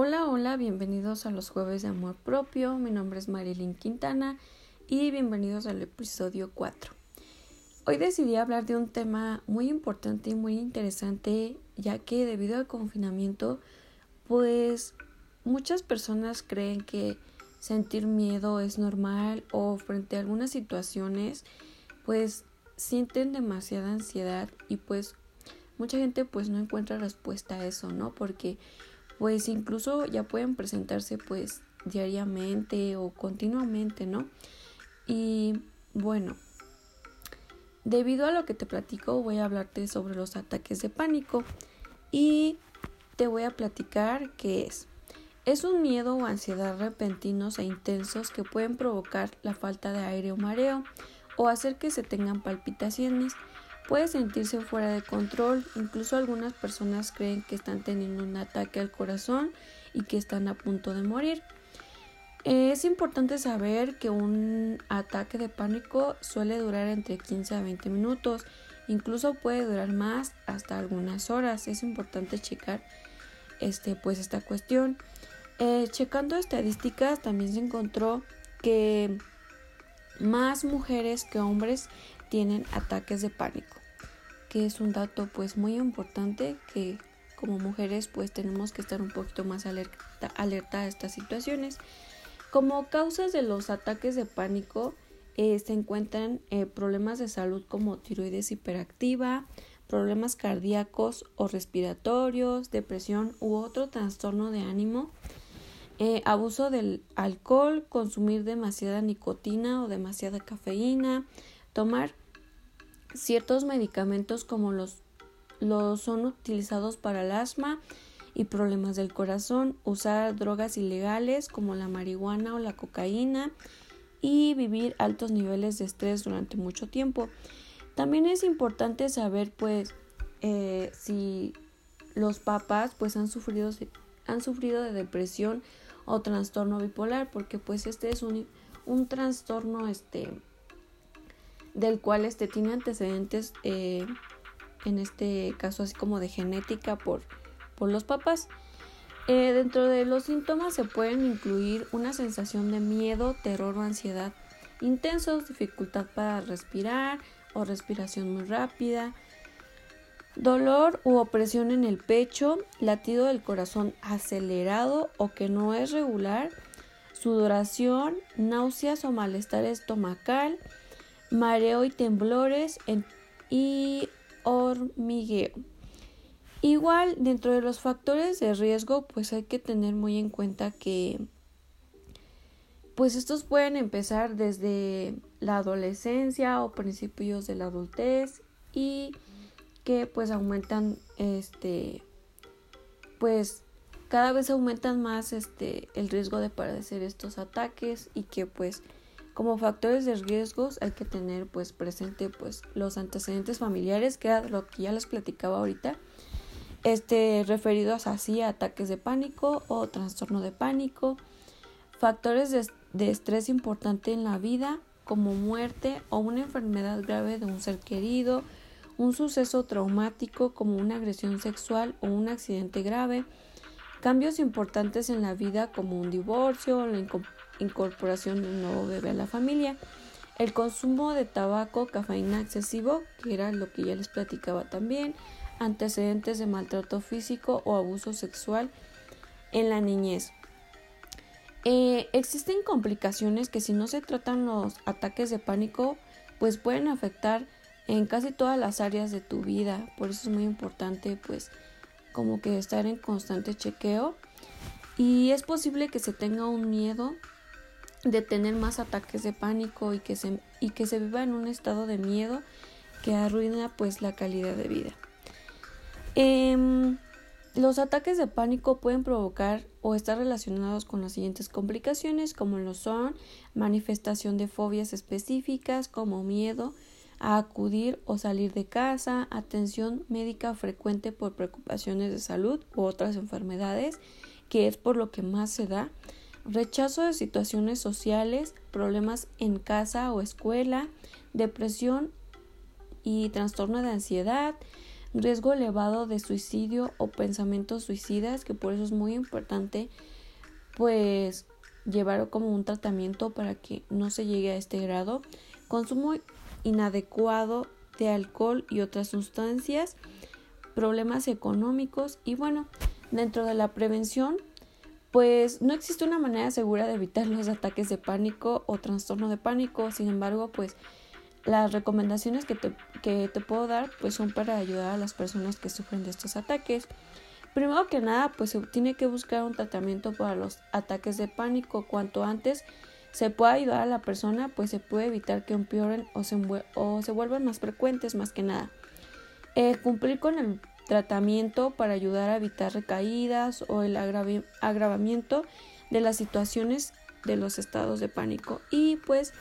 Hola, hola, bienvenidos a los jueves de amor propio. Mi nombre es Marilyn Quintana y bienvenidos al episodio 4. Hoy decidí hablar de un tema muy importante y muy interesante, ya que debido al confinamiento, pues muchas personas creen que sentir miedo es normal o frente a algunas situaciones, pues sienten demasiada ansiedad y pues mucha gente pues no encuentra respuesta a eso, ¿no? Porque pues incluso ya pueden presentarse pues diariamente o continuamente, ¿no? Y bueno, debido a lo que te platico voy a hablarte sobre los ataques de pánico y te voy a platicar qué es. Es un miedo o ansiedad repentinos e intensos que pueden provocar la falta de aire o mareo o hacer que se tengan palpitaciones. Puede sentirse fuera de control, incluso algunas personas creen que están teniendo un ataque al corazón y que están a punto de morir. Es importante saber que un ataque de pánico suele durar entre 15 a 20 minutos, incluso puede durar más hasta algunas horas. Es importante checar este, pues esta cuestión. Eh, checando estadísticas también se encontró que más mujeres que hombres tienen ataques de pánico que es un dato pues muy importante que como mujeres pues tenemos que estar un poquito más alerta, alerta a estas situaciones. Como causas de los ataques de pánico eh, se encuentran eh, problemas de salud como tiroides hiperactiva, problemas cardíacos o respiratorios, depresión u otro trastorno de ánimo, eh, abuso del alcohol, consumir demasiada nicotina o demasiada cafeína, tomar ciertos medicamentos como los, los son utilizados para el asma y problemas del corazón, usar drogas ilegales como la marihuana o la cocaína y vivir altos niveles de estrés durante mucho tiempo. También es importante saber pues eh, si los papás pues han sufrido, han sufrido de depresión o trastorno bipolar porque pues este es un, un trastorno este del cual este tiene antecedentes eh, en este caso así como de genética por, por los papás. Eh, dentro de los síntomas se pueden incluir una sensación de miedo, terror o ansiedad intensos, dificultad para respirar o respiración muy rápida, dolor u opresión en el pecho, latido del corazón acelerado o que no es regular, sudoración, náuseas o malestar estomacal, mareo y temblores y hormigueo. Igual dentro de los factores de riesgo pues hay que tener muy en cuenta que pues estos pueden empezar desde la adolescencia o principios de la adultez y que pues aumentan este pues cada vez aumentan más este el riesgo de padecer estos ataques y que pues como factores de riesgos hay que tener pues presente pues los antecedentes familiares, que era lo que ya les platicaba ahorita, este referidos así a ataques de pánico o trastorno de pánico, factores de, de estrés importante en la vida como muerte o una enfermedad grave de un ser querido, un suceso traumático como una agresión sexual o un accidente grave, cambios importantes en la vida como un divorcio, la incorporación de un nuevo bebé a la familia, el consumo de tabaco, cafeína excesivo, que era lo que ya les platicaba también, antecedentes de maltrato físico o abuso sexual en la niñez. Eh, existen complicaciones que si no se tratan los ataques de pánico, pues pueden afectar en casi todas las áreas de tu vida. Por eso es muy importante, pues, como que estar en constante chequeo. Y es posible que se tenga un miedo de tener más ataques de pánico y que se, y que se viva en un estado de miedo que arruina pues la calidad de vida. Em, los ataques de pánico pueden provocar o estar relacionados con las siguientes complicaciones como lo son manifestación de fobias específicas como miedo a acudir o salir de casa, atención médica frecuente por preocupaciones de salud u otras enfermedades, que es por lo que más se da, rechazo de situaciones sociales, problemas en casa o escuela, depresión y trastorno de ansiedad, riesgo elevado de suicidio o pensamientos suicidas, que por eso es muy importante pues llevar como un tratamiento para que no se llegue a este grado, consumo inadecuado de alcohol y otras sustancias, problemas económicos y bueno, dentro de la prevención pues no existe una manera segura de evitar los ataques de pánico o trastorno de pánico, sin embargo, pues las recomendaciones que te, que te puedo dar pues son para ayudar a las personas que sufren de estos ataques. Primero que nada, pues se tiene que buscar un tratamiento para los ataques de pánico. Cuanto antes se pueda ayudar a la persona, pues se puede evitar que empeoren o se, o se vuelvan más frecuentes más que nada. Eh, cumplir con el tratamiento para ayudar a evitar recaídas o el agravamiento de las situaciones de los estados de pánico y pues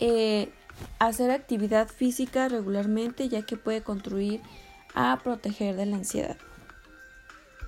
eh, hacer actividad física regularmente ya que puede contribuir a proteger de la ansiedad.